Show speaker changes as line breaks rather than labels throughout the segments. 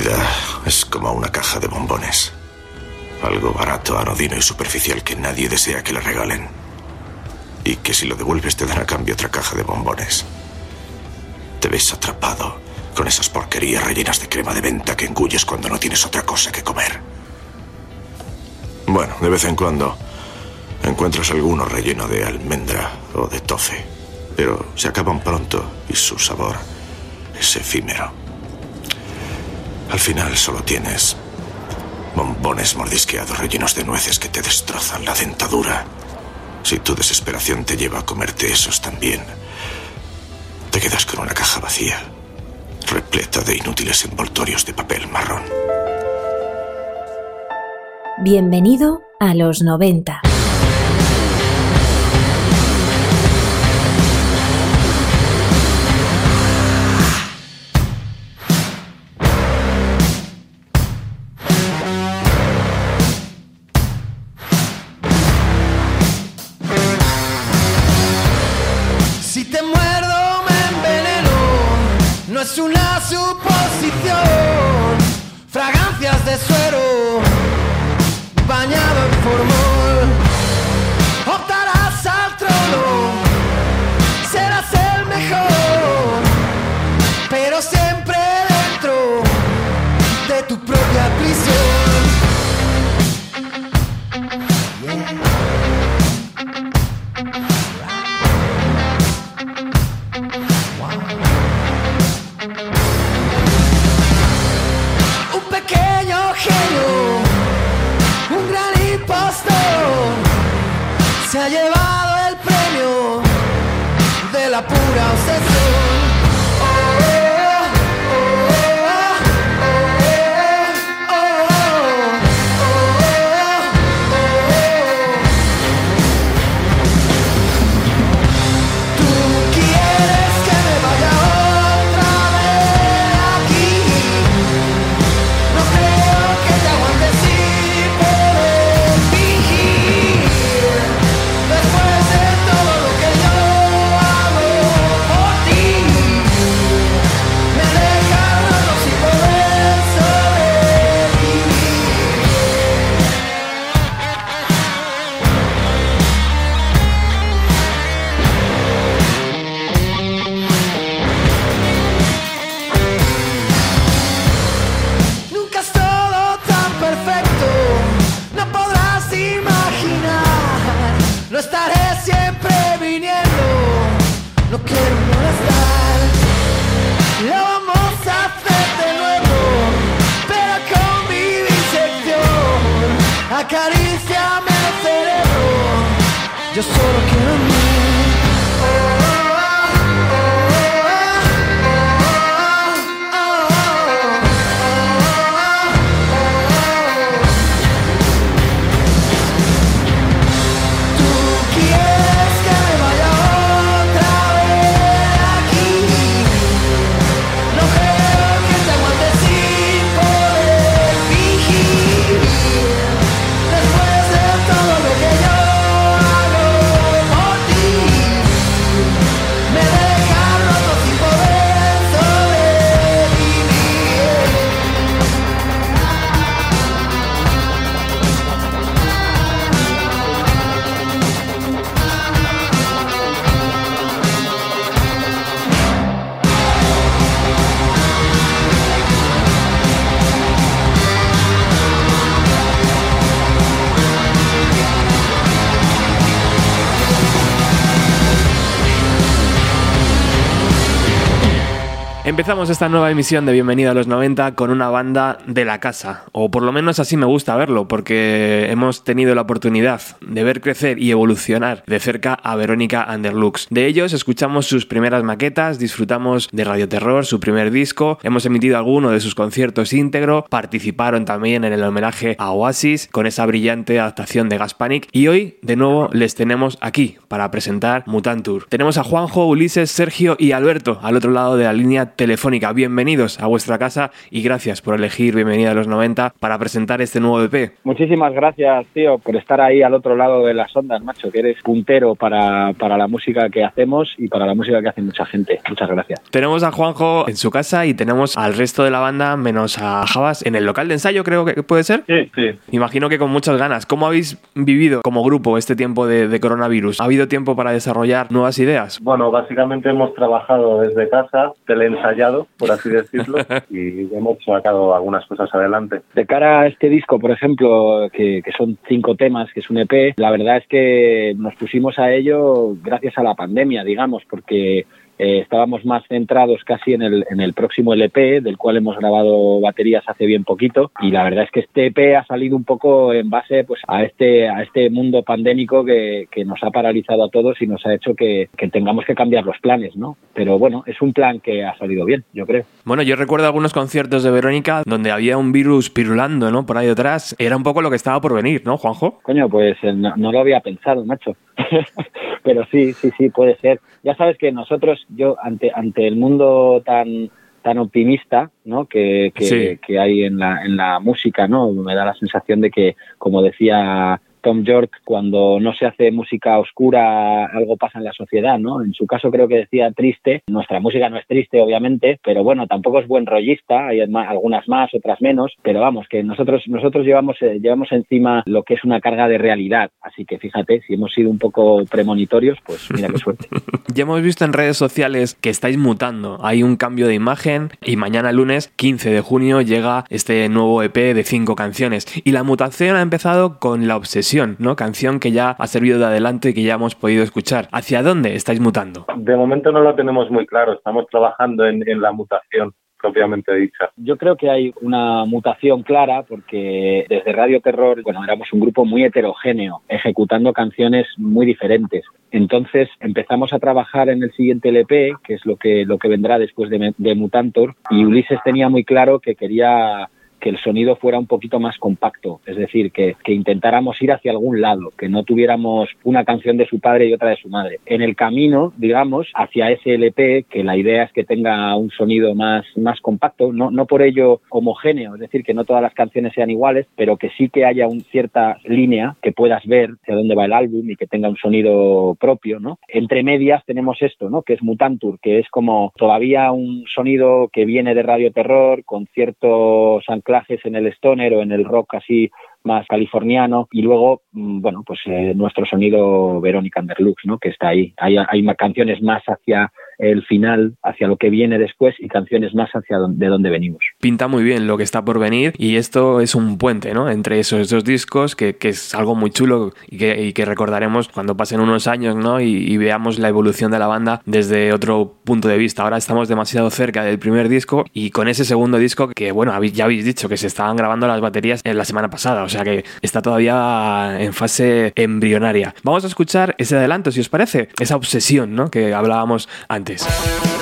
vida es como una caja de bombones. Algo barato, anodino y superficial que nadie desea que le regalen. Y que si lo devuelves te dan a cambio otra caja de bombones. Te ves atrapado con esas porquerías rellenas de crema de venta que engulles cuando no tienes otra cosa que comer. Bueno, de vez en cuando encuentras alguno relleno de almendra o de tofe, pero se acaban pronto y su sabor es efímero. Al final solo tienes bombones mordisqueados rellenos de nueces que te destrozan la dentadura. Si tu desesperación te lleva a comerte esos también, te quedas con una caja vacía, repleta de inútiles envoltorios de papel marrón.
Bienvenido a los 90. tu própria prisão.
Empezamos esta nueva emisión de Bienvenido a los 90 con una banda de la casa, o por lo menos así me gusta verlo, porque hemos tenido la oportunidad de ver crecer y evolucionar de cerca a Verónica Underlux. De ellos escuchamos sus primeras maquetas, disfrutamos de Radio Terror, su primer disco, hemos emitido alguno de sus conciertos íntegro, participaron también en el homenaje a Oasis con esa brillante adaptación de Gas Panic y hoy de nuevo les tenemos aquí para presentar Mutantur. Tenemos a Juanjo, Ulises, Sergio y Alberto al otro lado de la línea telefónica. Bienvenidos a vuestra casa y gracias por elegir Bienvenida a los 90 para presentar este nuevo EP.
Muchísimas gracias, tío, por estar ahí al otro lado de las ondas, macho, que eres puntero para, para la música que hacemos y para la música que hace mucha gente. Muchas gracias.
Tenemos a Juanjo en su casa y tenemos al resto de la banda, menos a Javas, en el local de ensayo, creo que puede ser.
Sí, sí.
Imagino que con muchas ganas. ¿Cómo habéis vivido como grupo este tiempo de, de coronavirus? ¿Ha habido tiempo para desarrollar nuevas ideas?
Bueno, básicamente hemos trabajado desde casa, teleensayado, por así decirlo, y hemos sacado algunas cosas adelante.
De cara a este disco, por ejemplo, que, que son cinco temas, que es un EP, la verdad es que nos pusimos a ello gracias a la pandemia, digamos, porque eh, estábamos más centrados casi en el, en el próximo LP, del cual hemos grabado baterías hace bien poquito, y la verdad es que este EP ha salido un poco en base pues, a, este, a este mundo pandémico que, que nos ha paralizado a todos y nos ha hecho que, que, tengamos que cambiar los planes, ¿no? Pero bueno, es un plan que ha salido bien, yo creo.
Bueno, yo recuerdo algunos conciertos de Verónica donde había un virus pirulando, ¿no? Por ahí detrás. Era un poco lo que estaba por venir, ¿no, Juanjo?
Coño, pues eh, no, no lo había pensado, macho. Pero sí, sí, sí, puede ser. Ya sabes que nosotros, yo, ante, ante el mundo tan tan optimista ¿no? que, que, sí. que hay en la, en la música, ¿no? Me da la sensación de que, como decía Tom York, cuando no se hace música oscura, algo pasa en la sociedad, ¿no? En su caso creo que decía triste. Nuestra música no es triste, obviamente, pero bueno, tampoco es buen rollista. Hay algunas más, otras menos, pero vamos, que nosotros nosotros llevamos eh, llevamos encima lo que es una carga de realidad. Así que fíjate, si hemos sido un poco premonitorios, pues mira qué suerte.
ya hemos visto en redes sociales que estáis mutando. Hay un cambio de imagen y mañana lunes 15 de junio llega este nuevo EP de cinco canciones. Y la mutación ha empezado con la obsesión ¿no? Canción que ya ha servido de adelanto y que ya hemos podido escuchar. ¿Hacia dónde estáis mutando?
De momento no lo tenemos muy claro, estamos trabajando en, en la mutación propiamente dicha.
Yo creo que hay una mutación clara porque desde Radio Terror, bueno, éramos un grupo muy heterogéneo, ejecutando canciones muy diferentes. Entonces empezamos a trabajar en el siguiente LP, que es lo que, lo que vendrá después de, de Mutantor, y Ulises tenía muy claro que quería que el sonido fuera un poquito más compacto, es decir, que, que, intentáramos ir hacia algún lado, que no tuviéramos una canción de su padre y otra de su madre. En el camino, digamos, hacia ese LP, que la idea es que tenga un sonido más, más compacto, no, no por ello homogéneo, es decir, que no todas las canciones sean iguales, pero que sí que haya una cierta línea que puedas ver hacia dónde va el álbum y que tenga un sonido propio, ¿no? Entre medias tenemos esto, ¿no? Que es Mutantur, que es como todavía un sonido que viene de Radio Terror, con ciertos en el stoner o en el rock así más californiano y luego, bueno, pues eh, nuestro sonido Verónica Underlux, ¿no? Que está ahí. Hay, hay canciones más hacia el final, hacia lo que viene después y canciones más hacia donde, de donde venimos.
Pinta muy bien lo que está por venir y esto es un puente, ¿no? Entre esos dos discos que, que es algo muy chulo y que, recordaremos cuando pasen unos años, ¿no? Y, y, veamos la evolución de la banda desde otro punto de vista. Ahora estamos demasiado cerca del primer disco y con ese segundo disco que, bueno, ya habéis dicho que se estaban grabando las baterías en la semana pasada, o sea que está todavía en fase embrionaria. Vamos a escuchar ese adelanto, si os parece, esa obsesión, ¿no? Que hablábamos antes. antes.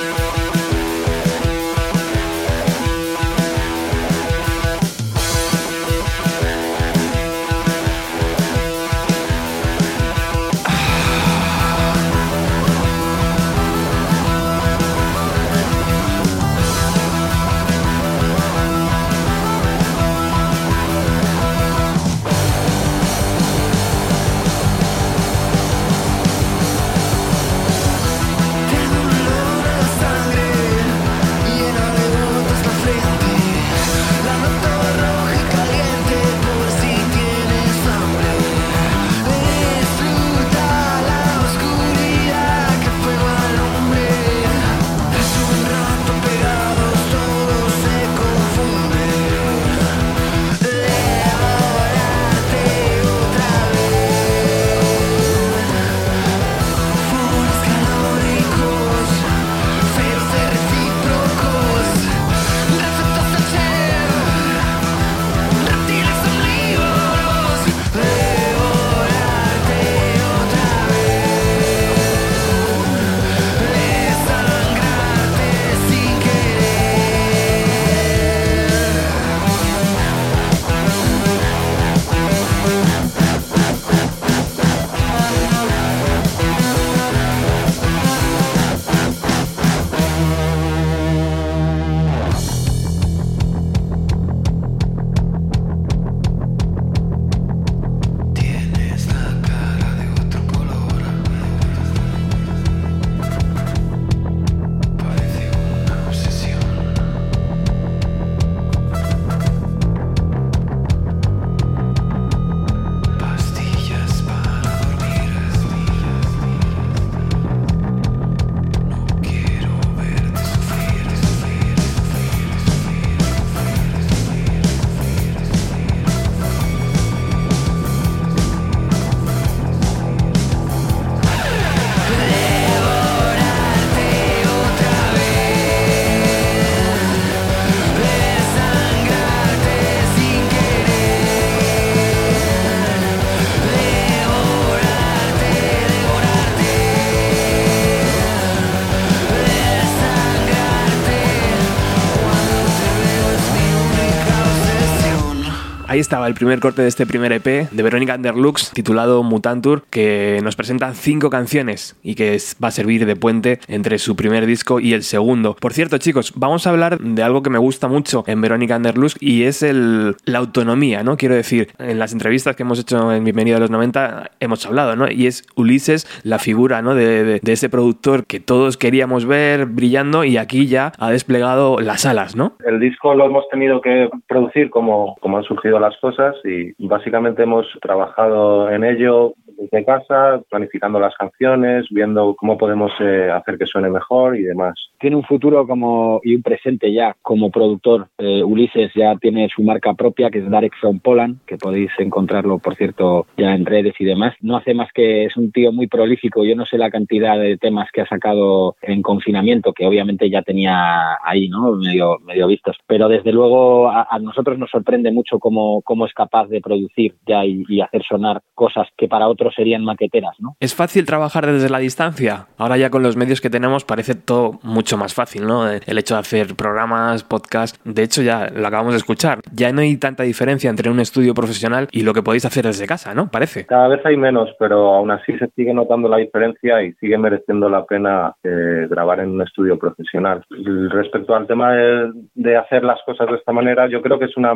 Ahí estaba el primer corte de este primer EP de Verónica Underlux titulado Mutantur, que nos presenta cinco canciones y que va a servir de puente entre su primer disco y el segundo. Por cierto, chicos, vamos a hablar de algo que me gusta mucho en Verónica Underlux y es el, la autonomía, ¿no? Quiero decir, en las entrevistas que hemos hecho en Bienvenido a los 90 hemos hablado, ¿no? Y es Ulises la figura, ¿no? De, de ese productor que todos queríamos ver brillando y aquí ya ha desplegado las alas, ¿no?
El disco lo hemos tenido que producir como, como han surgido las cosas y básicamente hemos trabajado en ello desde casa, planificando las canciones, viendo cómo podemos eh, hacer que suene mejor y demás.
Tiene un futuro como y un presente ya como productor. Eh, Ulises ya tiene su marca propia que es Darek from Poland, que podéis encontrarlo, por cierto, ya en redes y demás. No hace más que es un tío muy prolífico. Yo no sé la cantidad de temas que ha sacado en confinamiento, que obviamente ya tenía ahí, ¿no? Medio, medio vistos. Pero desde luego a, nosotros nos sorprende mucho cómo, cómo es capaz de producir ya y, y hacer sonar cosas que para otros serían maqueteras, ¿no?
¿Es fácil trabajar desde la distancia? Ahora ya con los medios que tenemos parece todo mucho más fácil, ¿no? El hecho de hacer programas, podcasts, de hecho ya lo acabamos de escuchar, ya no hay tanta diferencia entre un estudio profesional y lo que podéis hacer desde casa, ¿no? Parece.
Cada vez hay menos, pero aún así se sigue notando la diferencia y sigue mereciendo la pena eh, grabar en un estudio profesional. Respecto al tema de, de, hacer las cosas de esta manera, yo creo que es una,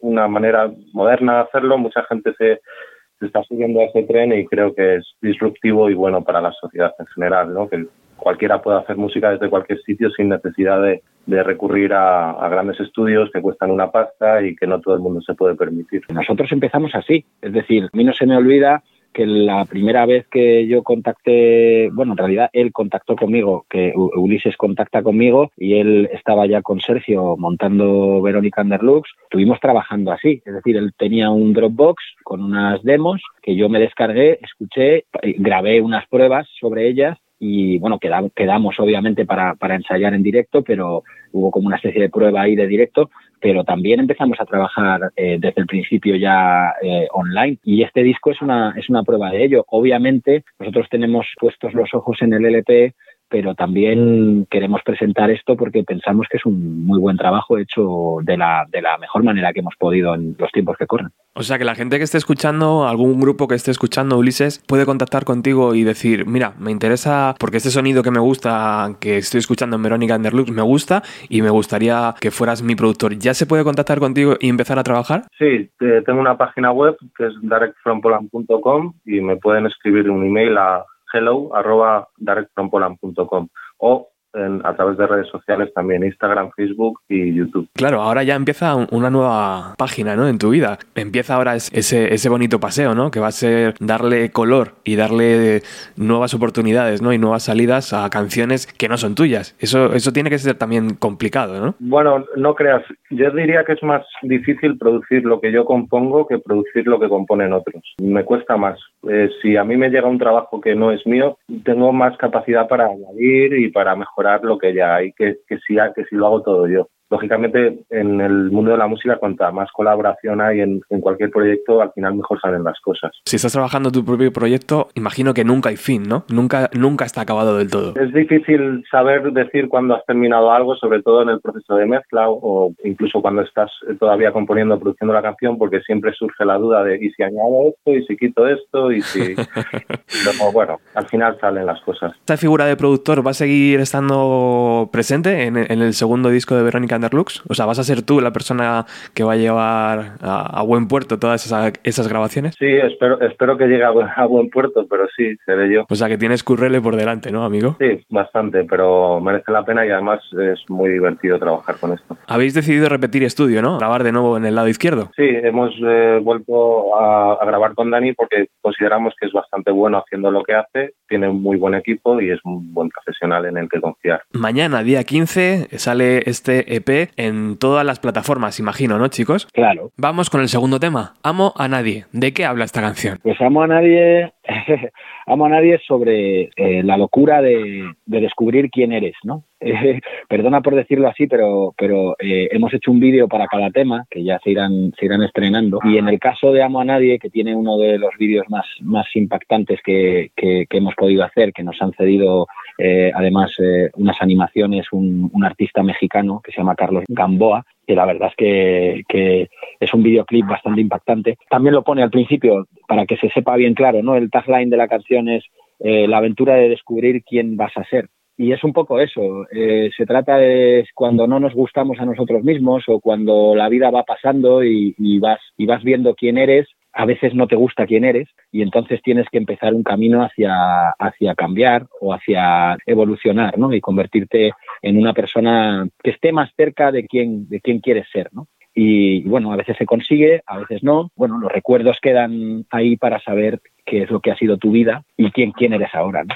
una manera moderna de hacerlo, mucha gente se se está subiendo a ese tren y creo que es disruptivo y bueno para la sociedad en general, ¿no? Que cualquiera pueda hacer música desde cualquier sitio sin necesidad de, recurrir a, a, grandes estudios que cuestan una pasta y que no todo el mundo se puede permitir.
Nosotros empezamos así, es decir, a mí no se me olvida que la primera vez que yo contacté, bueno, en realidad él contactó conmigo, que Ulises contacta conmigo y él estaba ya con Sergio montando Verónica Underlux, estuvimos trabajando así, es decir, él tenía un Dropbox con unas demos que yo me descargué, escuché, grabé unas pruebas sobre ellas y bueno, quedamos, quedamos obviamente para, para ensayar en directo, pero hubo como una especie de prueba ahí de directo, pero también empezamos a trabajar eh, desde el principio ya eh, online y este disco es una, es una prueba de ello. Obviamente nosotros tenemos puestos los ojos en el LP pero también queremos presentar esto porque pensamos que es un muy buen trabajo hecho de la, de la mejor manera que hemos podido en los tiempos que corren.
O sea que la gente que esté escuchando, algún grupo que esté escuchando Ulises, puede contactar contigo y decir, mira, me interesa porque este sonido que me gusta, que estoy escuchando en Verónica Underlux, me gusta y me gustaría que fueras mi productor. ¿Ya se puede contactar contigo y empezar a trabajar?
Sí, tengo una página web que es directfrompoland.com y me pueden escribir un email a hello arroba directfrompoland.com o en, a través de redes sociales también, Instagram, Facebook y YouTube.
Claro, ahora ya empieza una nueva página, ¿no? En tu vida. Empieza ahora ese, ese bonito paseo, ¿no? Que va a ser darle color y darle nuevas oportunidades, ¿no? Y nuevas salidas a canciones que no son tuyas. Eso, eso tiene que ser también complicado, ¿no?
Bueno, no creas. Yo diría que es más difícil producir lo que yo compongo que producir lo que componen otros. Me cuesta más. Eh, si a mí me llega un trabajo que no es mío, tengo más capacidad para añadir y para mejorar lo que ya hay, que, que, si, que si lo hago todo yo lógicamente en el mundo de la música cuanta más colaboración hay en, en, cualquier proyecto al final mejor salen las cosas.
Si estás trabajando tu propio proyecto imagino que nunca hay fin no nunca nunca está acabado del todo.
Es difícil saber decir cuándo has terminado algo sobre todo en el proceso de mezcla o incluso cuando estás todavía componiendo produciendo la canción porque siempre surge la duda de y si añado esto y si quito esto y si Luego, bueno al final salen las cosas.
Esta figura de productor va a seguir estando presente en, en el segundo disco de Verónica Underlux? O sea, ¿vas a ser tú la persona que va a llevar a, a buen puerto todas esas, esas, grabaciones?
Sí, espero, espero que llegue a, a, buen puerto, pero sí, seré yo.
O sea, que tienes currele por delante, ¿no, amigo?
Sí, bastante, pero merece la pena y además es muy divertido trabajar con esto.
Habéis decidido repetir estudio, ¿no? Grabar de nuevo en el lado izquierdo.
Sí, hemos eh, vuelto a, a grabar con Dani porque consideramos que es bastante bueno haciendo lo que hace, tiene un muy buen equipo y es un buen profesional en el que confiar.
Mañana, día 15, sale este EP en todas las plataformas, imagino, ¿no, chicos?
Claro.
Vamos con el segundo tema. Amo a nadie. ¿De qué habla esta canción?
Pues amo a nadie. amo a nadie sobre eh, la locura de, de, descubrir quién eres, ¿no? Eh, perdona por decirlo así, pero, pero eh, hemos hecho un vídeo para cada tema que ya se irán, se irán estrenando. Y en el caso de Amo a Nadie, que tiene uno de los vídeos más, más impactantes que, que, que hemos podido hacer, que nos han cedido eh, además unas animaciones, un, un, artista mexicano que se llama Carlos Gamboa.
que la verdad es que, que es un videoclip bastante impactante. También lo pone al principio para que se sepa bien claro, ¿no? El tagline de la canción es eh, la aventura de descubrir quién vas a ser. Y es un poco eso. Eh, se trata de cuando no nos gustamos a nosotros mismos o cuando la vida va pasando y, y, vas, y vas viendo quién eres, a veces no te gusta quién eres y entonces tienes que empezar un camino hacia, hacia cambiar o hacia evolucionar ¿no? y convertirte en una persona que esté más cerca de quién, de quién quieres ser. ¿no? Y, bueno, a veces se consigue, a veces no. Bueno, los recuerdos quedan ahí para saber qué es lo que ha sido tu vida y quién, quién eres ahora. ¿no?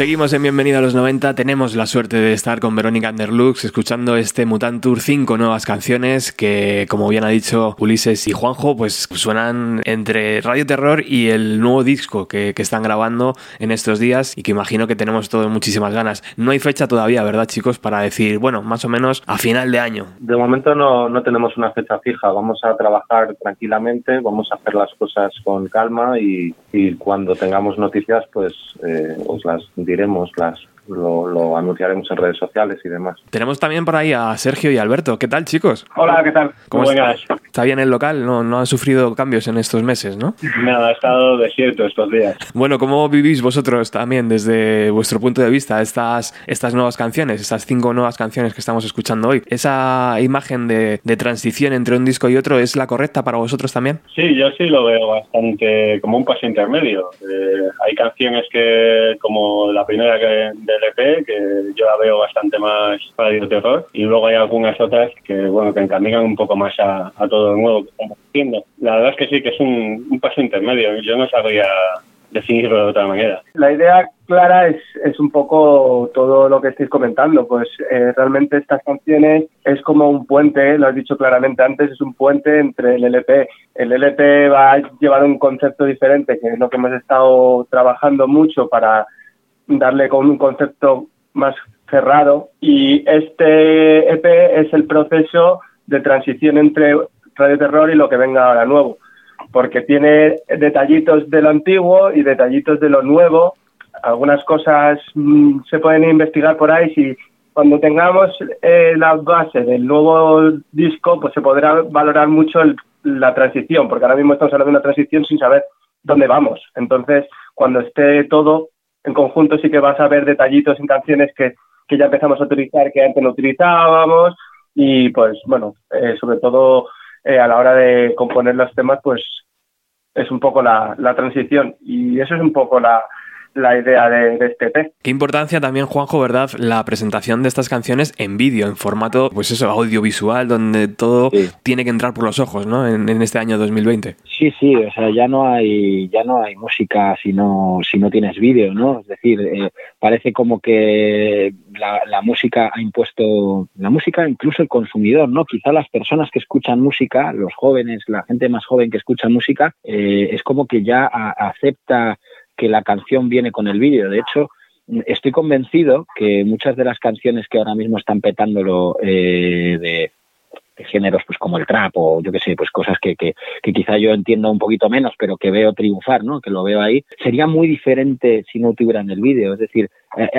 Seguimos en Bienvenido a los 90. Tenemos la suerte de estar con Verónica Underlux escuchando este Mutant Tour 5 nuevas canciones que, como bien ha dicho Ulises y Juanjo, pues suenan entre Radio Terror y el nuevo disco que, que están grabando en estos días y que imagino que tenemos todos muchísimas ganas. No hay fecha todavía, ¿verdad, chicos? Para decir, bueno, más o menos a final de año.
De momento no, no tenemos una fecha fija. Vamos a trabajar tranquilamente, vamos a hacer las cosas con calma y, y cuando tengamos noticias, pues eh, os las diremos las lo, anunciaremos en redes sociales y demás.
Tenemos también por ahí a Sergio y Alberto. ¿Qué tal, chicos?
Hola, ¿qué tal?
¿Cómo está? ¿Está bien el local? ¿No, no han sufrido cambios en estos meses, no?
Nada, ha estado desierto estos días.
Bueno, ¿cómo vivís vosotros también desde vuestro punto de vista estas, estas nuevas canciones, estas cinco nuevas canciones que estamos escuchando hoy? ¿Esa imagen de, de transición entre un disco y otro es la correcta para vosotros también?
Sí, yo sí lo veo bastante como un paso intermedio. Eh, hay canciones que, como la primera que, del EP, que yo la veo bastante más radio terror, y luego hay algunas otras que, bueno, que encaminan un poco más a, todo lo nuevo que estamos haciendo. La verdad es que sí, que es un, un paso intermedio. Yo no sabría definirlo de otra manera.
La idea clara es, es un poco todo lo que estáis comentando, pues eh, realmente estas canciones es como un puente, lo has dicho claramente antes, es un puente entre el LP. El LP va a llevar un concepto diferente, que es lo que hemos estado trabajando mucho para darle con un concepto más cerrado y este EP es el proceso de transición entre Radio Terror y lo que venga ahora nuevo porque tiene detallitos de lo antiguo y detallitos de lo nuevo. Algunas cosas mm, se pueden investigar por ahí. Si cuando tengamos eh, la base del nuevo disco, pues se podrá valorar mucho la transición, porque ahora mismo estamos hablando de una transición sin saber dónde vamos. Entonces, cuando esté todo en conjunto, sí que vas a ver detallitos en canciones que, que ya empezamos a utilizar, que antes no utilizábamos. Y pues, bueno, eh, sobre todo eh, a la hora de componer los temas, pues es un poco la, la transición y eso es un poco la, la idea de, este EP.
Qué importancia también, Juanjo, ¿verdad? La presentación de estas canciones en vídeo, en formato, pues eso, audiovisual, donde todo tiene que entrar por los ojos, ¿no? En, este año 2020.
Sí, sí, o sea, ya no hay, ya no hay música si no, si no tienes vídeo, ¿no? Es decir, eh, parece como que la, música ha impuesto, la música incluso el consumidor, ¿no? Quizá las personas que escuchan música, los jóvenes, la gente más joven que escucha música, eh, es como que ya acepta que la canción viene con el vídeo. De hecho, estoy convencido que muchas de las canciones que ahora mismo están petándolo eh, de, géneros pues como el trap o yo qué sé, pues cosas que, que, que, quizá yo entiendo un poquito menos, pero que veo triunfar, ¿no? Que lo veo ahí. Sería muy diferente si no tuvieran el vídeo. Es decir,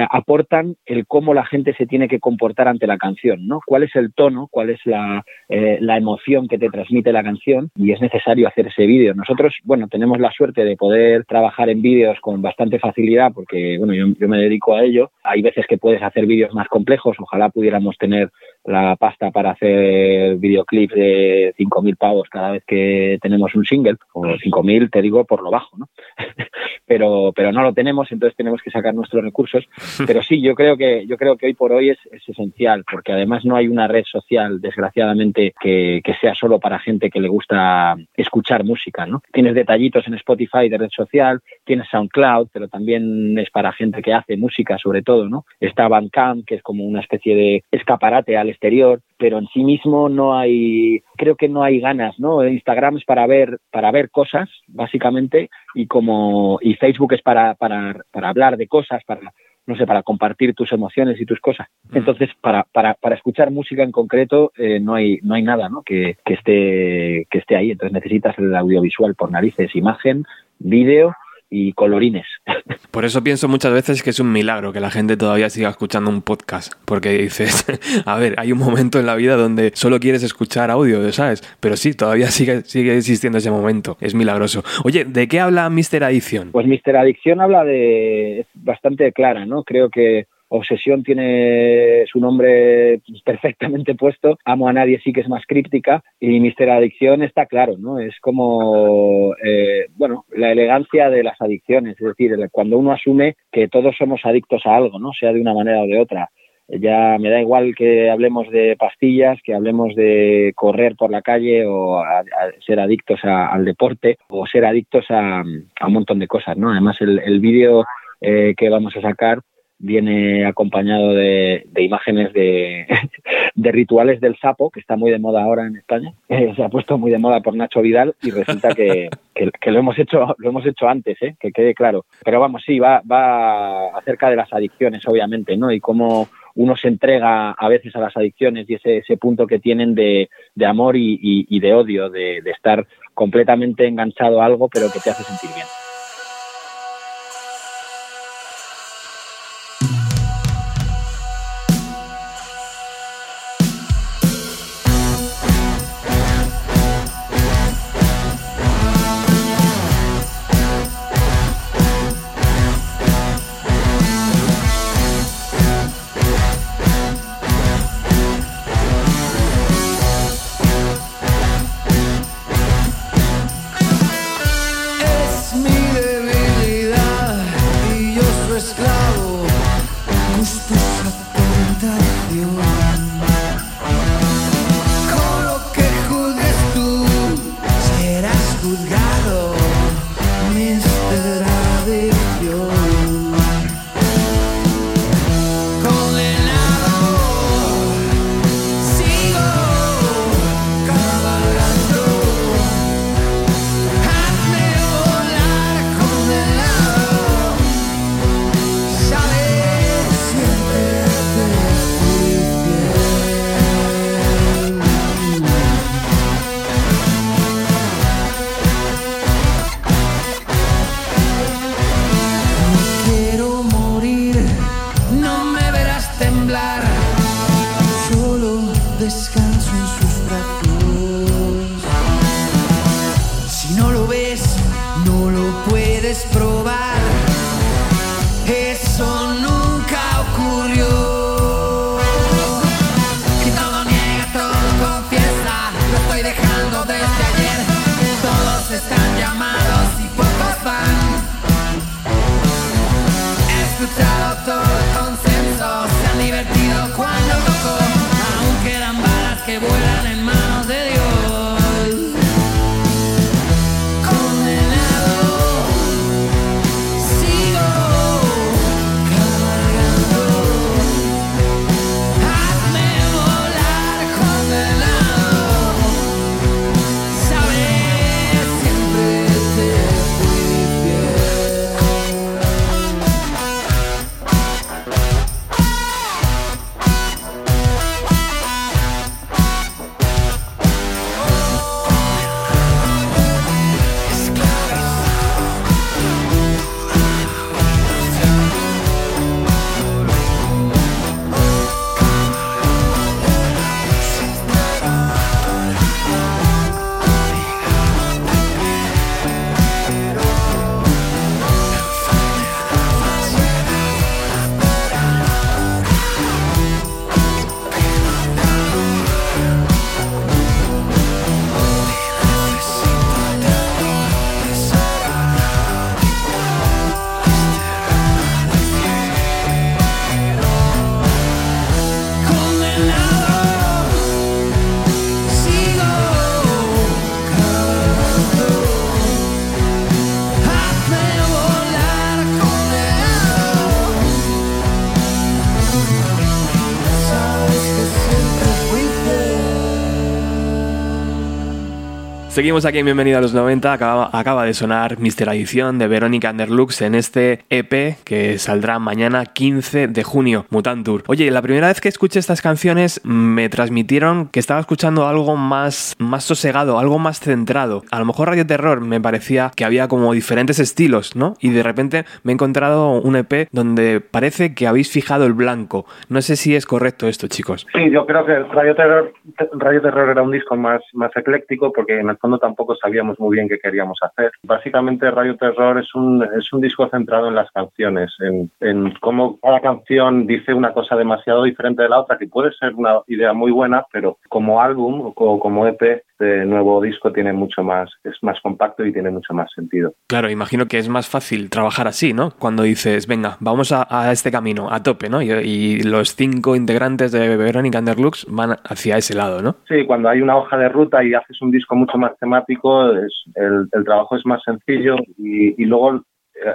aportan el cómo la gente se tiene que comportar ante la canción, ¿no? ¿Cuál es el tono? ¿Cuál es la, eh, la emoción que te transmite la canción? Y es necesario hacer ese vídeo. Nosotros, bueno, tenemos la suerte de poder trabajar en vídeos con bastante facilidad porque, bueno, yo, yo me dedico a ello. Hay veces que puedes hacer vídeos más complejos. Ojalá pudiéramos tener la pasta para hacer videoclips de 5.000 pavos cada vez que tenemos un single, o 5.000 te digo por lo bajo, ¿no? pero, pero no lo tenemos, entonces tenemos que sacar nuestros recursos. Pero sí, yo creo que, yo creo que hoy por hoy es, esencial, porque además no hay una red social, desgraciadamente, que, que, sea solo para gente que le gusta escuchar música, ¿no? Tienes detallitos en Spotify de red social, tienes SoundCloud, pero también es para gente que hace música, sobre todo, ¿no? Está Bandcamp, que es como una especie de escaparate al exterior, pero en sí mismo no hay, creo que no hay ganas, ¿no? Instagram es para ver, para ver cosas, básicamente, y como, y Facebook es para, para, para hablar de cosas, para, no sé, para compartir tus emociones y tus cosas. Entonces, para, para, para escuchar música en concreto, eh, no hay, no hay nada, ¿no? Que, que esté, que esté ahí. Entonces necesitas el audiovisual por narices, imagen, vídeo y colorines.
Por eso pienso muchas veces que es un milagro que la gente todavía siga escuchando un podcast, porque dices, a ver, hay un momento en la vida donde solo quieres escuchar audio, ¿sabes? Pero sí, todavía sigue, sigue existiendo ese momento, es milagroso. Oye, ¿de qué habla Mister Adicción?
Pues Mister Adicción habla de, es bastante clara, ¿no? Creo que Obsesión tiene su nombre perfectamente puesto. Amo a nadie sí que es más críptica. Y Mister Adicción está claro, ¿no? Es como, eh, bueno, la elegancia de las adicciones. Es decir, cuando uno asume que todos somos adictos a algo, ¿no? Sea de una manera o de otra. Ya me da igual que hablemos de pastillas, que hablemos de correr por la calle o ser adictos al deporte o ser adictos a, un montón de cosas, ¿no? Además, el, vídeo eh, que vamos a sacar viene acompañado de, imágenes de, rituales del sapo, que está muy de moda ahora en España. Eh, se ha puesto muy de moda por Nacho Vidal y resulta que, lo hemos hecho lo hemos hecho antes, ¿eh? que quede claro. Pero vamos, sí, va, va acerca de las adicciones, obviamente, ¿no? Y cómo uno se entrega a veces a las adicciones y ese, ese punto que tienen de, amor y, de odio, de, de estar completamente enganchado a algo, pero que te hace sentir bien.
Seguimos aquí en Bienvenido a los 90. Acaba, de sonar Mister Adición de Verónica Underlux en este EP que saldrá mañana 15 de junio, Mutantur. Oye, la primera vez que escuché estas canciones me transmitieron que estaba escuchando algo más, más sosegado, algo más centrado. A lo mejor Radio Terror me parecía que había como diferentes estilos, ¿no? Y de repente me he encontrado un EP donde parece que habéis fijado el blanco. No sé si es correcto esto, chicos.
Sí, yo creo que Radio Terror, Radio Terror era un disco más, más ecléctico porque en el fondo tampoco sabíamos muy bien qué queríamos hacer. Básicamente Radio Terror es un, es un disco centrado en las canciones, en, en cómo cada canción dice una cosa demasiado diferente de la otra, que puede ser una idea muy buena, pero como álbum o como EP, este nuevo disco tiene mucho más, es más compacto y tiene mucho más sentido.
Claro, imagino que es más fácil trabajar así, ¿no? Cuando dices, venga, vamos a, a este camino, a tope, ¿no? Y, y los cinco integrantes de Verónica Underlux van hacia ese lado, ¿no?
Sí, cuando hay una hoja de ruta y haces un disco mucho más temático, es- el, el trabajo es más sencillo y, y luego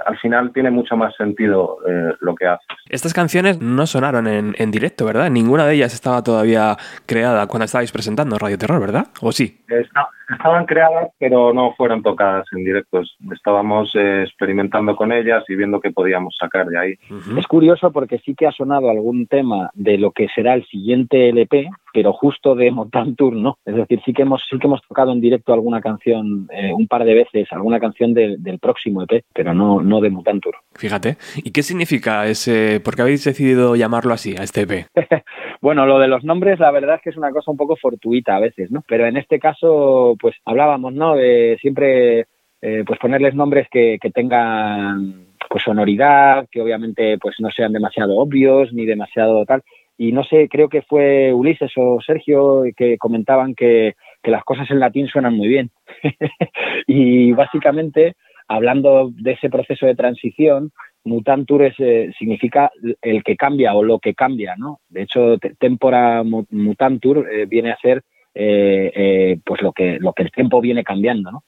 al final tiene mucho más sentido eh, lo que haces.
Estas canciones no sonaron en, en directo, ¿verdad? Ninguna de ellas estaba todavía creada cuando estabais presentando Radio Terror, ¿verdad? ¿O sí?
Está- estaban creadas, pero no fueron tocadas en directos. Estábamos eh, experimentando con ellas y viendo qué podíamos sacar de ahí.
Es curioso porque sí que ha sonado algún tema de lo que será el siguiente LP, pero justo de Montantour no. Es decir, sí que hemos sí que hemos tocado en directo alguna canción eh, un par de veces, alguna canción del- del próximo EP, pero no no de Mutantour.
Fíjate. ¿Y qué significa ese...? ¿Por qué habéis decidido llamarlo así, a este EP?
Bueno, lo de los nombres, la verdad es que es una cosa un poco fortuita a veces, ¿no? Pero en este caso, pues hablábamos, ¿no? De siempre, eh, pues ponerles nombres que, tengan, pues sonoridad, que obviamente, pues no sean demasiado obvios ni demasiado tal. Y no sé, creo que fue Ulises o Sergio que comentaban que, que las cosas en latín suenan muy bien. y básicamente, hablando de ese proceso de transición, mutantur es, eh, significa el que cambia o lo que cambia, ¿no? De hecho, te- tempora mu- mutantur eh, viene a ser eh, eh, pues lo que lo que el tiempo viene cambiando, ¿no?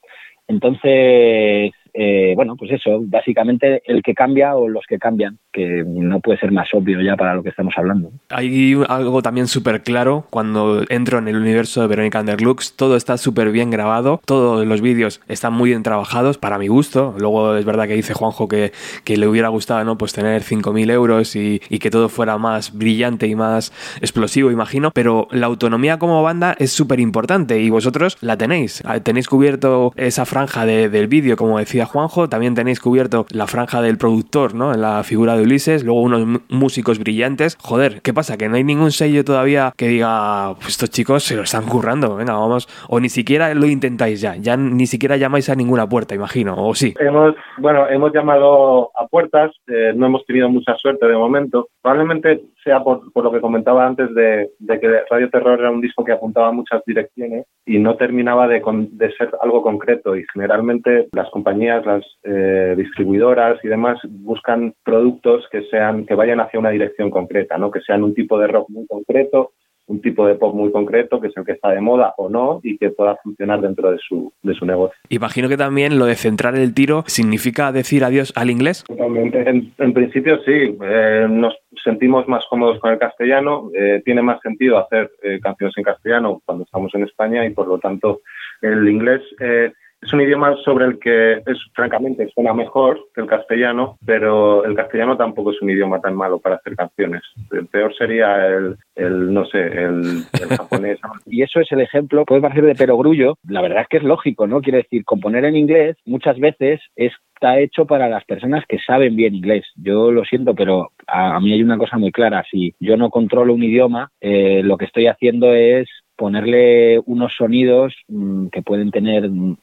Entonces, eh, bueno, pues eso, básicamente el que cambia o los que cambian, que no puede ser más obvio ya para lo que estamos hablando.
Hay algo también súper claro cuando entro en el universo de Verónica Underlux. Todo está súper bien grabado, todos los vídeos están muy bien trabajados para mi gusto. Luego es verdad que dice Juanjo que, que le hubiera gustado ¿no? pues tener 5.000 euros y, que todo fuera más brillante y más explosivo, imagino. Pero la autonomía como banda es súper importante y vosotros la tenéis. Tenéis cubierto esa franja de- del vídeo, como decía Juanjo, también tenéis cubierto la franja del productor, ¿no? En la figura de Ulises, luego unos músicos brillantes. Joder, ¿qué pasa? Que no hay ningún sello todavía que diga, pues estos chicos se lo están currando, venga, vamos. O ni siquiera lo intentáis ya, ya ni siquiera llamáis a ninguna puerta, imagino, o sí.
Hemos, bueno, hemos llamado a puertas, eh, no hemos tenido mucha suerte de momento. Probablemente sea por, lo que comentaba antes de, de que Radio Terror era un disco que apuntaba a muchas direcciones y no terminaba de, con- de ser algo concreto. Y generalmente las compañías, las eh, distribuidoras y demás buscan productos que sean que vayan hacia una dirección concreta, ¿no? Que sean un tipo de rock muy concreto un tipo de pop muy concreto, que es el que está de moda o no, y que pueda funcionar dentro de su, de su negocio.
Imagino que también lo de centrar el tiro significa decir adiós al inglés.
Totalmente. En, en principio sí, eh, nos sentimos más cómodos con el castellano, eh, tiene más sentido hacer eh, canciones en castellano cuando estamos en España y por lo tanto el inglés eh, es un idioma sobre el que es francamente suena mejor que el castellano, pero el castellano tampoco es un idioma tan malo para hacer canciones. El peor sería el, el no sé, el, el japonés.
Y eso es el ejemplo, puede parecer de perogrullo, la verdad es que es lógico, ¿no? Quiere decir, componer en inglés muchas veces está hecho para las personas que saben bien inglés. Yo lo siento, pero a, a mí hay una cosa muy clara, si yo no controlo un idioma, eh, lo que estoy haciendo es ponerle unos sonidos mmm, que pueden tener, mmm,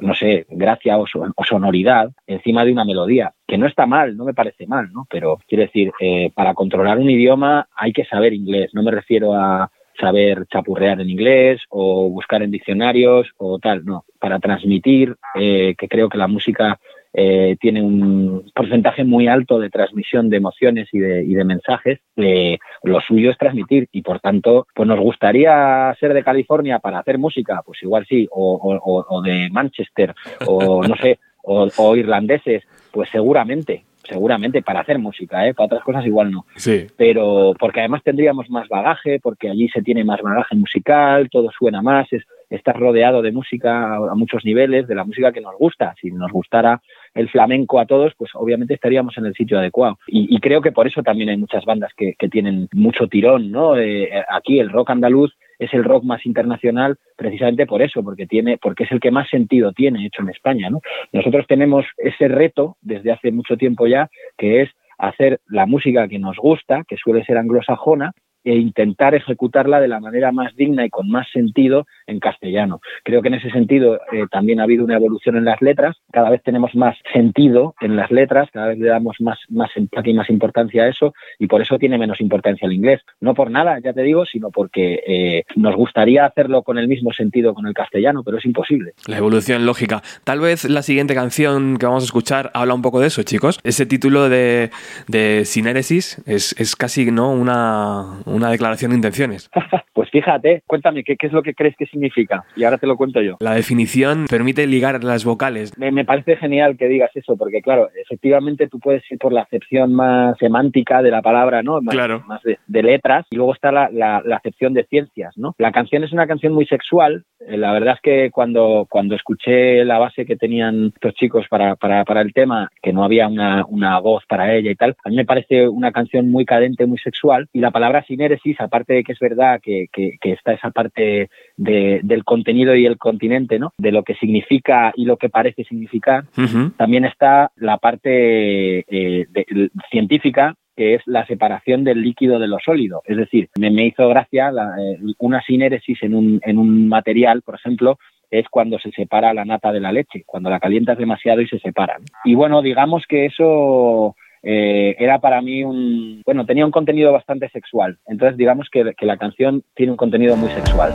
no sé, gracia o, son, o, sonoridad encima de una melodía, que no está mal, no me parece mal, ¿no? Pero quiero decir, eh, para controlar un idioma hay que saber inglés, no me refiero a saber chapurrear en inglés o buscar en diccionarios o tal, no, para transmitir, eh, que creo que la música eh, tiene un porcentaje muy alto de transmisión de emociones y de, y de mensajes, eh, lo suyo es transmitir y por tanto, pues nos gustaría ser de California para hacer música, pues igual sí, o, o, o de Manchester, o no sé, o, o, irlandeses, pues seguramente, seguramente para hacer música, ¿eh? para otras cosas igual no.
Sí.
Pero porque además tendríamos más bagaje, porque allí se tiene más bagaje musical, todo suena más, es, estás rodeado de música a muchos niveles, de la música que nos gusta. Si nos gustara el flamenco a todos, pues obviamente estaríamos en el sitio adecuado. Y, creo que por eso también hay muchas bandas que, tienen mucho tirón, ¿no? Eh, aquí el rock andaluz es el rock más internacional precisamente por eso, porque tiene, porque es el que más sentido tiene hecho en España, ¿no? Nosotros tenemos ese reto desde hace mucho tiempo ya, que es hacer la música que nos gusta, que suele ser anglosajona, e intentar ejecutarla de la manera más digna y con más sentido en castellano. Creo que en ese sentido eh, también ha habido una evolución en las letras, cada vez tenemos más sentido en las letras, cada vez le damos más, más y más importancia a eso y por eso tiene menos importancia el inglés. No por nada, ya te digo, sino porque eh, nos gustaría hacerlo con el mismo sentido con el castellano, pero es imposible.
La evolución lógica. Tal vez la siguiente canción que vamos a escuchar habla un poco de eso, chicos. Ese título de, de Sinéresis es, es casi ¿no? una una declaración de intenciones.
pues fíjate, cuéntame, ¿qué, ¿qué, es lo que crees que significa? Y ahora te lo cuento yo.
La definición permite ligar las vocales.
Me, me, parece genial que digas eso, porque claro, efectivamente tú puedes ir por la acepción más semántica de la palabra, ¿no? Más,
claro.
más de, de, letras, y luego está la, la, la, acepción de ciencias, ¿no? La canción es una canción muy sexual. Eh, la verdad es que cuando, cuando escuché la base que tenían estos chicos para, para, para el tema, que no había una, una voz para ella y tal, a mí me parece una canción muy cadente, muy sexual, y la palabra sinéresis, aparte de que es verdad que, que, que está esa parte de, del contenido y el continente, ¿no? De lo que significa y lo que parece significar,
uh -huh.
también está la parte eh, de, científica que es la separación del líquido de lo sólido. Es decir, me, me hizo gracia la, eh, una sinéresis en un, en un material, por ejemplo, es cuando se separa la nata de la leche, cuando la calientas demasiado y se separan. Y bueno, digamos que eso eh, era para mí un, bueno, tenía un contenido bastante sexual. Entonces digamos que, que la canción tiene un contenido muy sexual.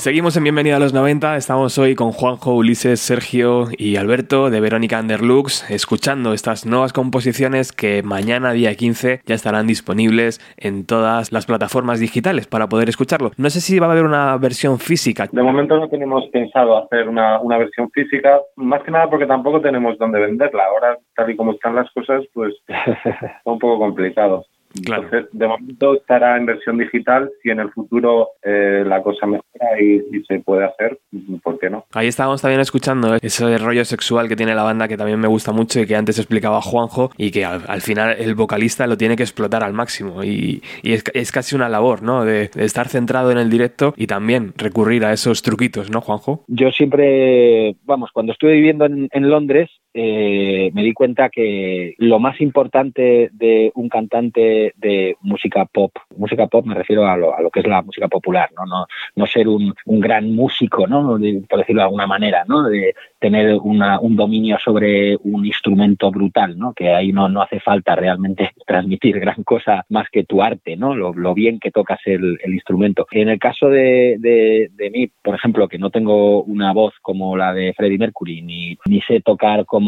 Seguimos en Bienvenida a los 90. Estamos hoy con Juanjo, Ulises, Sergio y Alberto de Verónica Underlux, escuchando estas nuevas composiciones que mañana, día 15, ya estarán disponibles en todas las plataformas digitales para poder escucharlo. No sé si va a haber una versión física.
De momento no tenemos pensado hacer una, una versión física, más que nada porque tampoco tenemos dónde venderla. Ahora, tal y como están las cosas, pues está un poco complicado.
Claro.
Entonces, de momento estará en versión digital. Si en el futuro eh, la cosa mejora y, y se puede hacer, ¿por qué no?
Ahí estábamos también escuchando ese rollo sexual que tiene la banda que también me gusta mucho y que antes explicaba Juanjo y que al, al final el vocalista lo tiene que explotar al máximo y, y es, es casi una labor, ¿no? De, de estar centrado en el directo y también recurrir a esos truquitos, ¿no, Juanjo?
Yo siempre, vamos, cuando estuve viviendo en, en Londres, eh, me di cuenta que lo más importante de un cantante de música pop, música pop me refiero a lo, a lo que es la música popular, no, no, no ser un, un gran músico, ¿no? Por decirlo de alguna manera, ¿no? de tener una, un dominio sobre un instrumento brutal, ¿no? que ahí no, no hace falta realmente transmitir gran cosa más que tu arte, ¿no? lo, lo bien que tocas el, el instrumento. En el caso de, de, de mí, por ejemplo, que no tengo una voz como la de Freddie Mercury, ni, ni sé tocar como,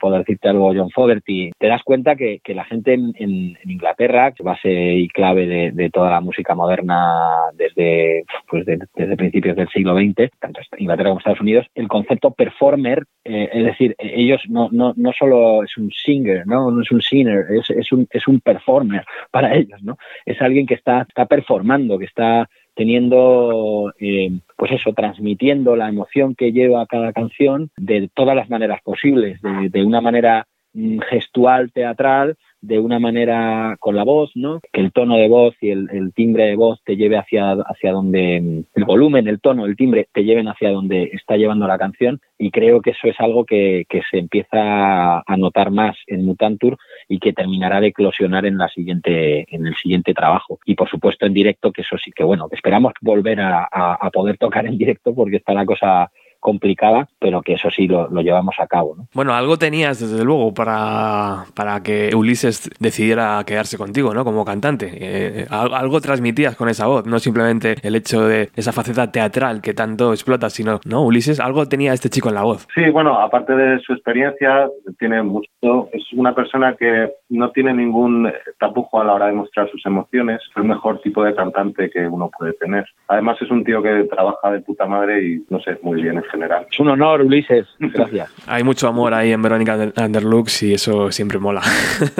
por decirte algo, John Fogerty, te das cuenta que, que la gente en, en- en Inglaterra, base y clave de, toda la música moderna desde, pues de- desde principios del siglo XX, tanto Inglaterra como Estados Unidos, el concepto performer, eh, es decir, eh, ellos no, no, no solo es un singer, no, no es un singer, es, es, un, es un performer para ellos, ¿no? Es alguien que está, está performando, que está teniendo, eh, pues eso, transmitiendo la emoción que lleva cada canción de todas las maneras posibles, de, una manera mm, gestual, teatral, de una manera con la voz, ¿no? Que el tono de voz y el, el timbre de voz te lleve hacia, hacia donde, el volumen, el tono, el timbre, te lleven hacia donde está llevando la canción y creo que eso es algo que, que se empieza a notar más en Mutantur y que terminará de eclosionar en la siguiente en el siguiente trabajo y por supuesto en directo que eso sí que bueno esperamos volver a, a, a poder tocar en directo porque está la cosa complicada pero que eso sí lo, lo llevamos a cabo ¿no?
Bueno, algo tenías desde luego para, para que Ulises decidiera quedarse contigo, ¿no? Como cantante. Eh, al- algo transmitías con esa voz, no simplemente el hecho de esa faceta teatral que tanto explota, sino, ¿no? Ulises, algo tenía este chico en la voz.
Sí, bueno, aparte de su experiencia, tiene mucho. Es una persona que no tiene ningún tapujo a la hora de mostrar sus emociones. Es el mejor tipo de cantante que uno puede tener. Además, es un tío que trabaja de puta madre y no sé, muy bien en general.
es un honor Ulises gracias
Hay mucho amor ahí en Verónica Under- Underlux y eso siempre mola.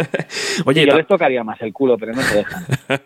Oye,
yo
ta-
les tocaría más el culo pero no se dejan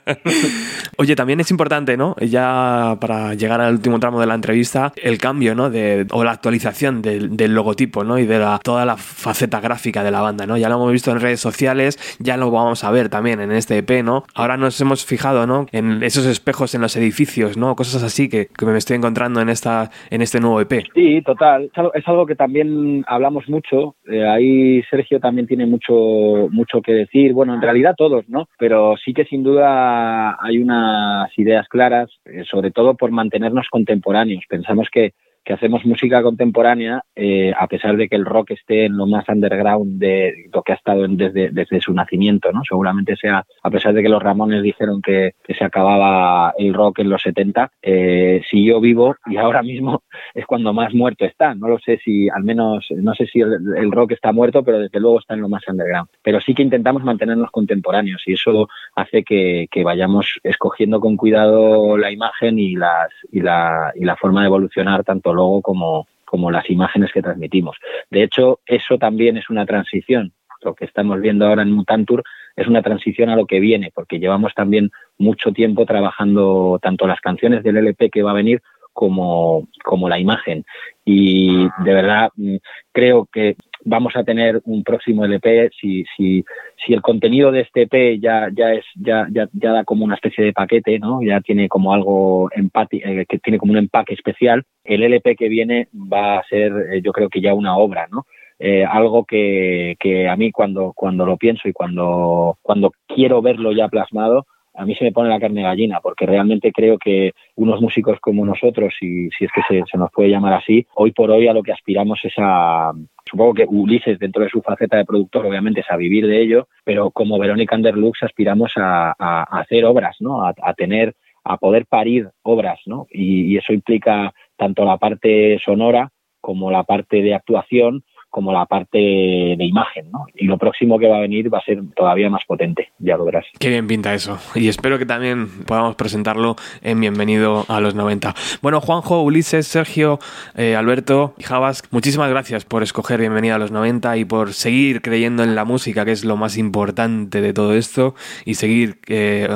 Oye, también es importante, ¿no? Ya para llegar al último tramo de la entrevista, el cambio, ¿no? De, o la actualización del, del logotipo, ¿no? Y de la, toda la faceta gráfica de la banda, ¿no? Ya lo hemos visto en redes sociales, ya lo vamos a ver también en este EP, ¿no? Ahora nos hemos fijado, ¿no? En esos espejos en los edificios, ¿no? Cosas así que, que me estoy encontrando en, esta, en este nuevo EP.
Sí, total. Es algo, que también hablamos mucho. Eh, ahí Sergio también tiene mucho, mucho que decir. Bueno, en realidad todos, ¿no? Pero sí que sin duda hay unas ideas claras, eh, sobre todo por mantenernos contemporáneos. Pensamos que, que hacemos música contemporánea, eh, a pesar de que el rock esté en lo más underground de lo que ha estado desde, desde su nacimiento, ¿no? Seguramente sea, a pesar de que los Ramones dijeron que, se acababa el rock en los 70, eh, siguió vivo y ahora mismo es cuando más muerto está. No lo sé si, al menos, no sé si el, el rock está muerto, pero desde luego está en lo más underground. Pero sí que intentamos mantenernos contemporáneos y eso hace que, que vayamos escogiendo con cuidado la imagen y, las, y, la, y la forma de evolucionar tanto logo como, como las imágenes que transmitimos. De hecho, eso también es una transición. Lo que estamos viendo ahora en Mutantur es una transición a lo que viene, porque llevamos también mucho tiempo trabajando tanto las canciones del LP que va a venir como, como la imagen. Y de verdad mm, creo que vamos a tener un próximo LP si, si, si el contenido de este EP ya, ya es, ya, ya, ya da como una especie de paquete, ¿no? Ya tiene como algo empati eh, que tiene como un empaque especial. El LP que viene va a ser, eh, yo creo que ya una obra, ¿no? Eh, algo que, que a mí cuando, cuando lo pienso y cuando, cuando quiero verlo ya plasmado, a mí se me pone la carne gallina, porque realmente creo que unos músicos como nosotros, y si es que se, se nos puede llamar así, hoy por hoy a lo que aspiramos es a, supongo que Ulises dentro de su faceta de productor obviamente es a vivir de ello, pero como Verónica Underlux aspiramos a, a- hacer obras, ¿no? A, a tener a poder parir obras, ¿no? Y eso implica tanto la parte sonora como la parte de actuación como la parte de imagen, ¿no? Y lo próximo que va a venir va a ser todavía más potente, ya lo verás.
Qué bien pinta eso. Y espero que también podamos presentarlo en Bienvenido a los 90. Bueno, Juanjo, Ulises, Sergio, eh, Alberto y Javas, muchísimas gracias por escoger Bienvenido a los 90 y por seguir creyendo en la música, que es lo más importante de todo esto, y seguir eh,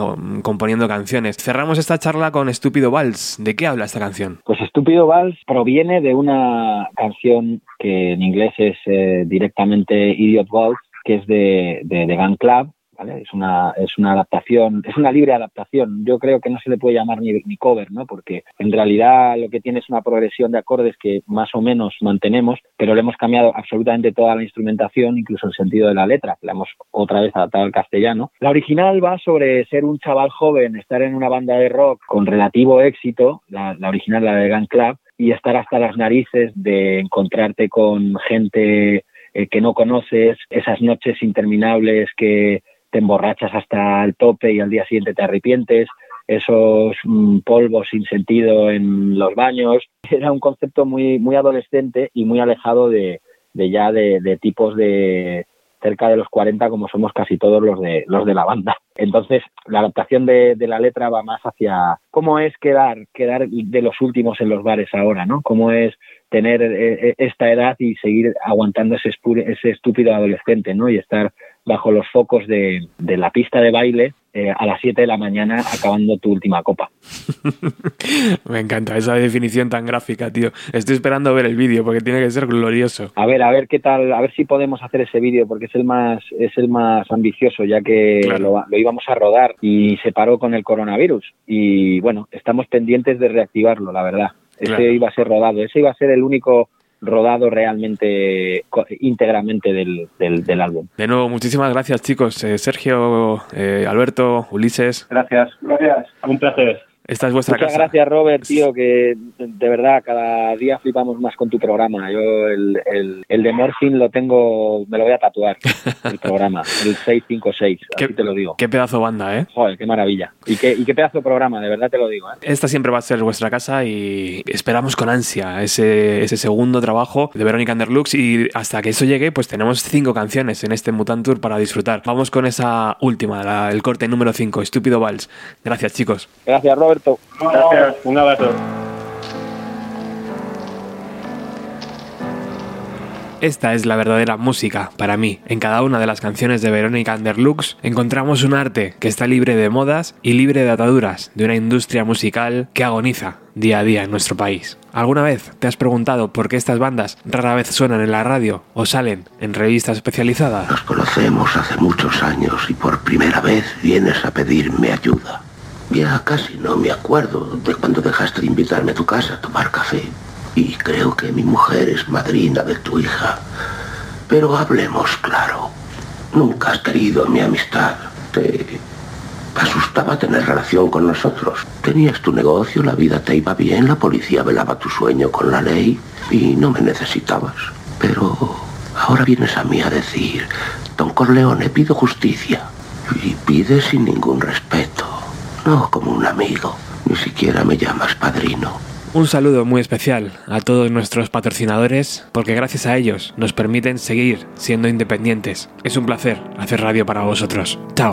componiendo canciones. Cerramos esta charla con Estúpido Vals. ¿De qué habla esta canción?
Pues Estúpido Vals proviene de una canción que en inglés es eh, directamente Idiot Waltz, que es de, de, de Gun Club, ¿vale? Es una, es una adaptación, es una libre adaptación. Yo creo que no se le puede llamar ni, ni cover, ¿no? Porque en realidad lo que tiene es una progresión de acordes que más o menos mantenemos, pero le hemos cambiado absolutamente toda la instrumentación, incluso el sentido de la letra, la hemos otra vez adaptado al castellano. La original va sobre ser un chaval joven, estar en una banda de rock con relativo éxito, la, la original, la de Gun Club, y estar hasta las narices de encontrarte con gente eh, que no conoces, esas noches interminables que te emborrachas hasta el tope y al día siguiente te arrepientes, esos mm, polvos sin sentido en los baños. Era un concepto muy, muy adolescente y muy alejado de, de ya de, de tipos de cerca de los 40 como somos casi todos los de los de la banda. Entonces, la adaptación de, de, la letra va más hacia cómo es quedar, quedar de los últimos en los bares ahora, ¿no? Cómo es tener eh, esta edad y seguir aguantando ese, ese estúpido adolescente, ¿no? Y estar bajo los focos de, de la pista de baile eh, a las 7 de la mañana acabando tu última copa.
Me encanta esa definición tan gráfica, tío. Estoy esperando ver el vídeo porque tiene que ser glorioso.
A ver, a ver qué tal, a ver si podemos hacer ese vídeo porque es el más es el más ambicioso ya que claro. lo, lo, íbamos a rodar y se paró con el coronavirus y bueno, estamos pendientes de reactivarlo, la verdad. Ese claro. iba a ser rodado, ese iba a ser el único rodado realmente íntegramente del, del, del, álbum.
De nuevo, muchísimas gracias chicos. Eh, Sergio, eh, Alberto, Ulises.
Gracias, gracias.
Un placer.
Esta es vuestra
Muchas
casa.
gracias, Robert, tío, que de verdad cada día flipamos más con tu programa. Yo el, el, el de Morphin lo tengo, me lo voy a tatuar, el programa, el 656,
¿Qué,
así te lo digo.
Qué pedazo banda, ¿eh?
Joder, qué maravilla. Y qué, y qué pedazo de programa, de verdad te lo digo. ¿eh?
Esta siempre va a ser vuestra casa y esperamos con ansia ese, ese segundo trabajo de Verónica Underlux y hasta que eso llegue, pues tenemos cinco canciones en este Mutant Tour para disfrutar. Vamos con esa última, la, el corte número 5, Estúpido Vals. Gracias, chicos.
Gracias, Robert.
Gracias, un abrazo.
Esta es la verdadera música para mí. En cada una de las canciones de Verónica Underlux encontramos un arte que está libre de modas y libre de ataduras de una industria musical que agoniza día a día en nuestro país. ¿Alguna vez te has preguntado por qué estas bandas rara vez suenan en la radio o salen en revistas especializadas?
Nos conocemos hace muchos años y por primera vez vienes a pedirme ayuda. Ya casi no me acuerdo de cuando dejaste de invitarme a tu casa a tomar café. Y creo que mi mujer es madrina de tu hija. Pero hablemos claro. Nunca has querido mi amistad. Te asustaba tener relación con nosotros. Tenías tu negocio, la vida te iba bien, la policía velaba tu sueño con la ley y no me necesitabas. Pero ahora vienes a mí a decir, don Corleone, pido justicia. Y pides sin ningún respeto. No como un amigo. Ni siquiera me llamas padrino.
Un saludo muy especial a todos nuestros patrocinadores porque gracias a ellos nos permiten seguir siendo independientes. Es un placer hacer radio para vosotros. Chao.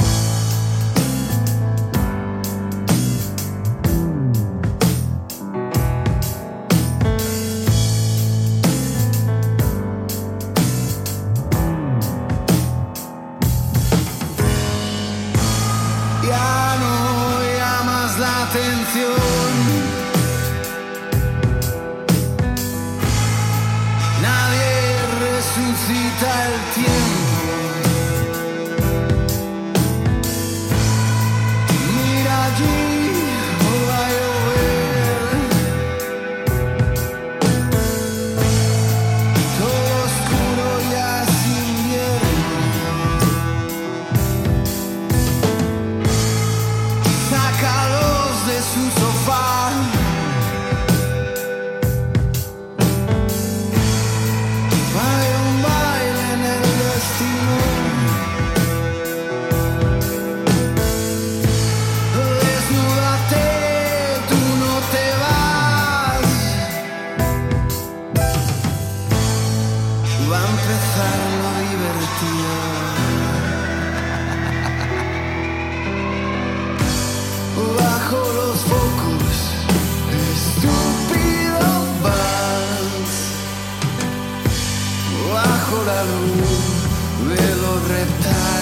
la
luz del los reptiles.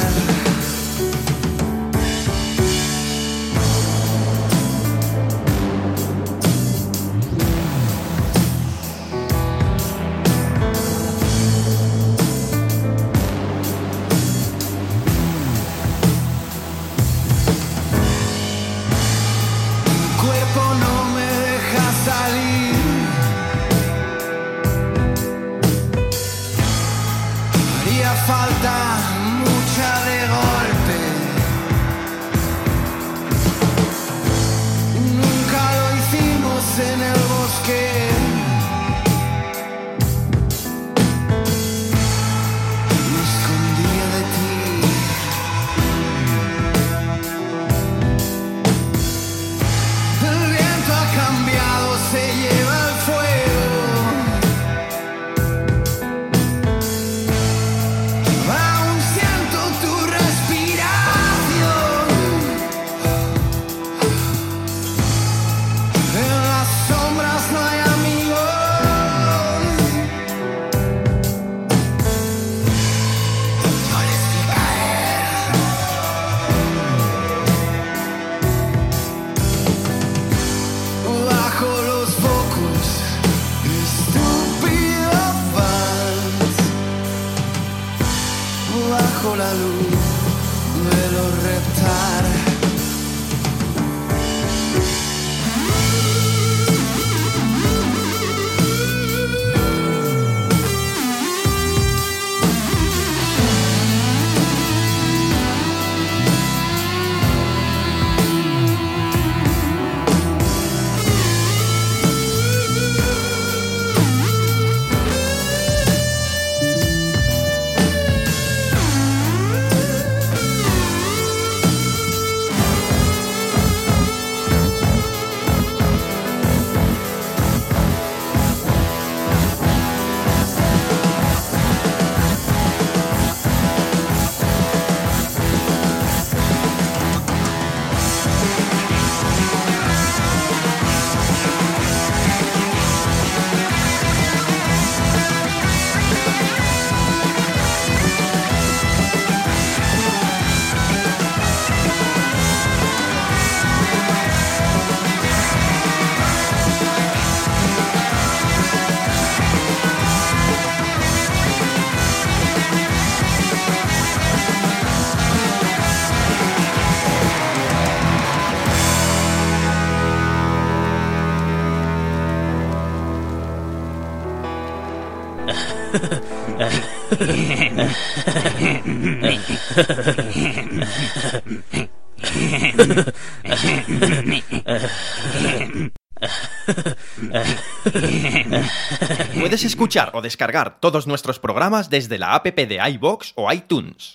escuchar o descargar todos nuestros programas desde la app de iBox o iTunes.